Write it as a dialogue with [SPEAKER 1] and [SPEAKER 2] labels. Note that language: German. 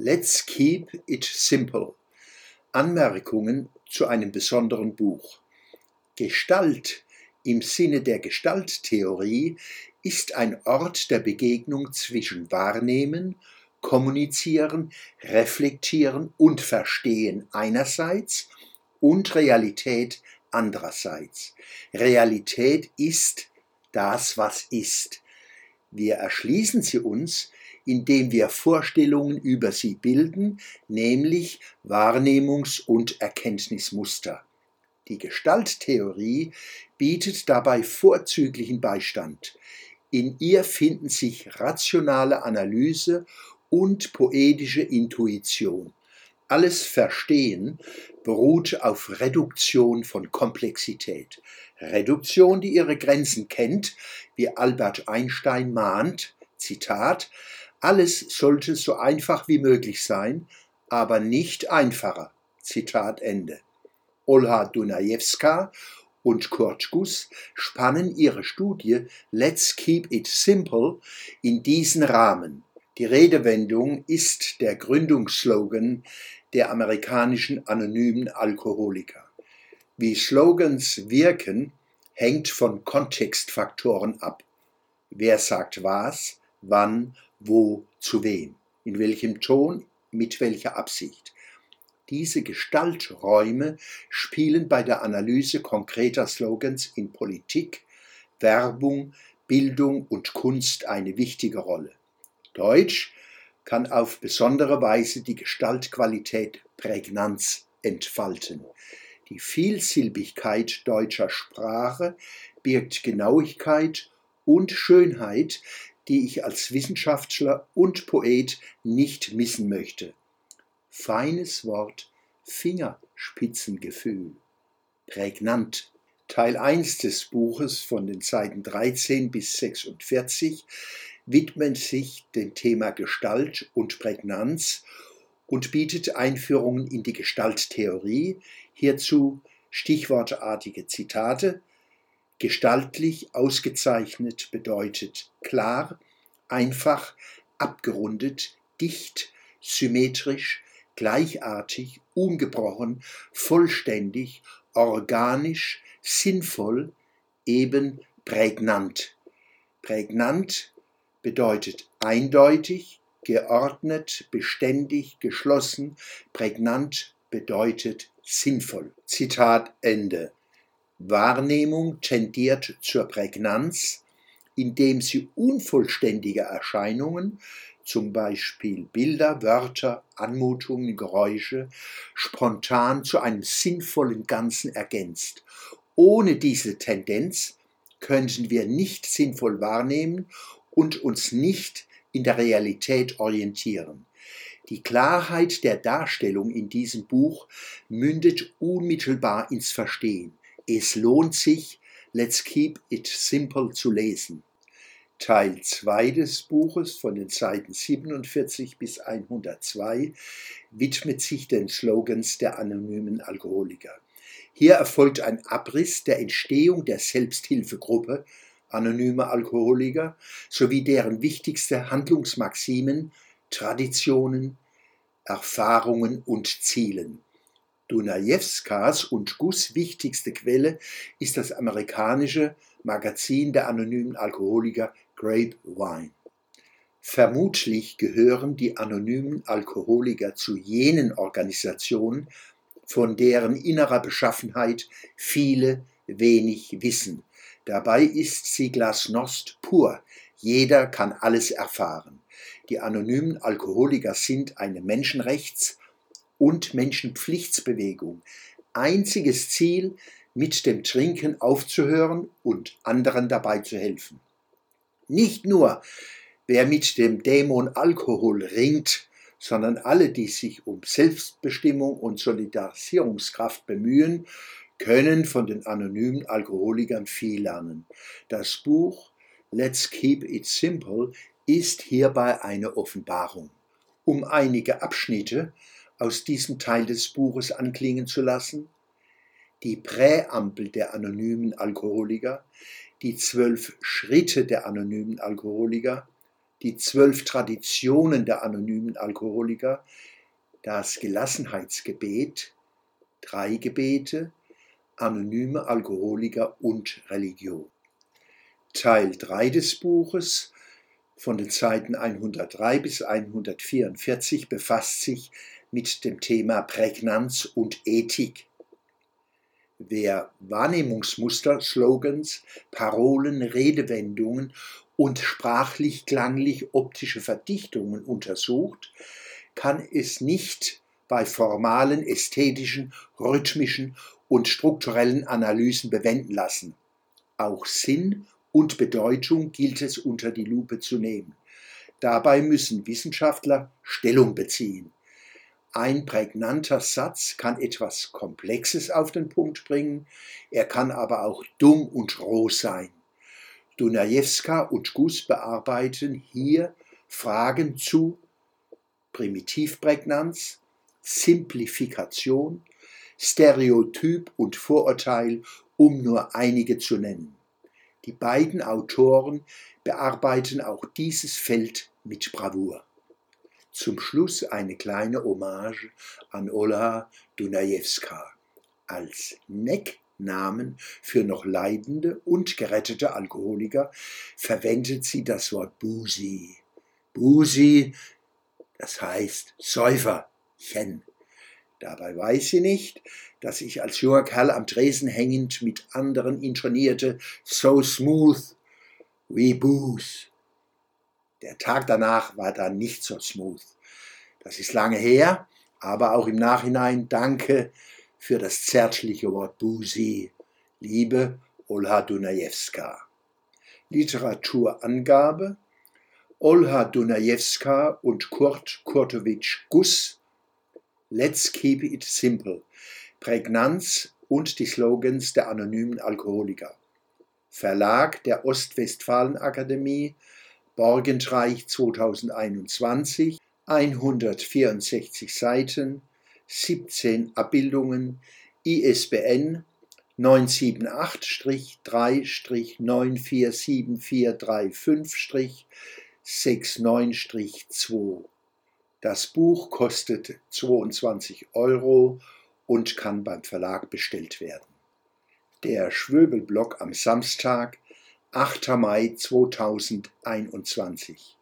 [SPEAKER 1] Let's Keep It Simple. Anmerkungen zu einem besonderen Buch. Gestalt im Sinne der Gestalttheorie ist ein Ort der Begegnung zwischen Wahrnehmen, Kommunizieren, Reflektieren und Verstehen einerseits und Realität andererseits. Realität ist das, was ist. Wir erschließen sie uns, indem wir Vorstellungen über sie bilden, nämlich Wahrnehmungs- und Erkenntnismuster. Die Gestalttheorie bietet dabei vorzüglichen Beistand. In ihr finden sich rationale Analyse und poetische Intuition. Alles Verstehen beruht auf Reduktion von Komplexität. Reduktion, die ihre Grenzen kennt, wie Albert Einstein mahnt, Zitat, alles sollte so einfach wie möglich sein, aber nicht einfacher. Zitat Ende. Olha Dunajewska und Kurt Guss spannen ihre Studie Let's Keep It Simple in diesen Rahmen. Die Redewendung ist der Gründungsslogan der amerikanischen anonymen Alkoholiker. Wie Slogans wirken, hängt von Kontextfaktoren ab. Wer sagt was, wann wo, zu wem, in welchem Ton, mit welcher Absicht. Diese Gestalträume spielen bei der Analyse konkreter Slogans in Politik, Werbung, Bildung und Kunst eine wichtige Rolle. Deutsch kann auf besondere Weise die Gestaltqualität Prägnanz entfalten. Die Vielsilbigkeit deutscher Sprache birgt Genauigkeit und Schönheit, die ich als Wissenschaftler und Poet nicht missen möchte. Feines Wort, Fingerspitzengefühl. Prägnant. Teil 1 des Buches von den Seiten 13 bis 46 widmet sich dem Thema Gestalt und Prägnanz und bietet Einführungen in die Gestalttheorie, hierzu stichwortartige Zitate, Gestaltlich ausgezeichnet bedeutet klar, einfach, abgerundet, dicht, symmetrisch, gleichartig, ungebrochen, vollständig, organisch, sinnvoll, eben prägnant. Prägnant bedeutet eindeutig, geordnet, beständig, geschlossen, prägnant bedeutet sinnvoll. Zitat Ende. Wahrnehmung tendiert zur Prägnanz, indem sie unvollständige Erscheinungen, zum Beispiel Bilder, Wörter, Anmutungen, Geräusche, spontan zu einem sinnvollen Ganzen ergänzt. Ohne diese Tendenz könnten wir nicht sinnvoll wahrnehmen und uns nicht in der Realität orientieren. Die Klarheit der Darstellung in diesem Buch mündet unmittelbar ins Verstehen. Es lohnt sich, Let's Keep It Simple zu lesen. Teil 2 des Buches von den Seiten 47 bis 102 widmet sich den Slogans der anonymen Alkoholiker. Hier erfolgt ein Abriss der Entstehung der Selbsthilfegruppe Anonyme Alkoholiker sowie deren wichtigste Handlungsmaximen, Traditionen, Erfahrungen und Zielen. Dunajewskas und Gus wichtigste Quelle ist das amerikanische Magazin der anonymen Alkoholiker Grapevine. Vermutlich gehören die anonymen Alkoholiker zu jenen Organisationen, von deren innerer Beschaffenheit viele wenig wissen. Dabei ist sie Glasnost pur. Jeder kann alles erfahren. Die anonymen Alkoholiker sind eine Menschenrechts- und Menschenpflichtsbewegung. Einziges Ziel, mit dem Trinken aufzuhören und anderen dabei zu helfen. Nicht nur, wer mit dem Dämon Alkohol ringt, sondern alle, die sich um Selbstbestimmung und Solidarisierungskraft bemühen, können von den anonymen Alkoholikern viel lernen. Das Buch Let's Keep It Simple ist hierbei eine Offenbarung. Um einige Abschnitte aus diesem Teil des Buches anklingen zu lassen? Die Präambel der anonymen Alkoholiker, die zwölf Schritte der anonymen Alkoholiker, die zwölf Traditionen der anonymen Alkoholiker, das Gelassenheitsgebet, drei Gebete, anonyme Alkoholiker und Religion. Teil 3 des Buches von den Seiten 103 bis 144 befasst sich mit dem Thema Prägnanz und Ethik. Wer Wahrnehmungsmuster, Slogans, Parolen, Redewendungen und sprachlich-klanglich optische Verdichtungen untersucht, kann es nicht bei formalen, ästhetischen, rhythmischen und strukturellen Analysen bewenden lassen. Auch Sinn und Bedeutung gilt es unter die Lupe zu nehmen. Dabei müssen Wissenschaftler Stellung beziehen. Ein prägnanter Satz kann etwas Komplexes auf den Punkt bringen, er kann aber auch dumm und roh sein. Dunajewska und Gus bearbeiten hier Fragen zu Primitivprägnanz, Simplifikation, Stereotyp und Vorurteil, um nur einige zu nennen. Die beiden Autoren bearbeiten auch dieses Feld mit Bravour. Zum Schluss eine kleine Hommage an Olha Dunajewska. Als Necknamen für noch leidende und gerettete Alkoholiker verwendet sie das Wort Busi. Busi, das heißt Säuferchen. Dabei weiß sie nicht, dass ich als junger Kerl am Tresen hängend mit anderen intonierte So smooth wie booze. Der Tag danach war dann nicht so smooth. Das ist lange her, aber auch im Nachhinein danke für das zärtliche Wort Busi, liebe Olha Dunajewska. Literaturangabe Olha Dunajewska und Kurt Kurtowitsch Guss Let's Keep It Simple Prägnanz und die Slogans der anonymen Alkoholiker. Verlag der Ostwestfalen-Akademie Borgentreich 2021, 164 Seiten, 17 Abbildungen, ISBN 978-3-94745-69-2. Das Buch kostet 22 Euro und kann beim Verlag bestellt werden. Der Schwöbelblock am Samstag, 8. Mai 2021.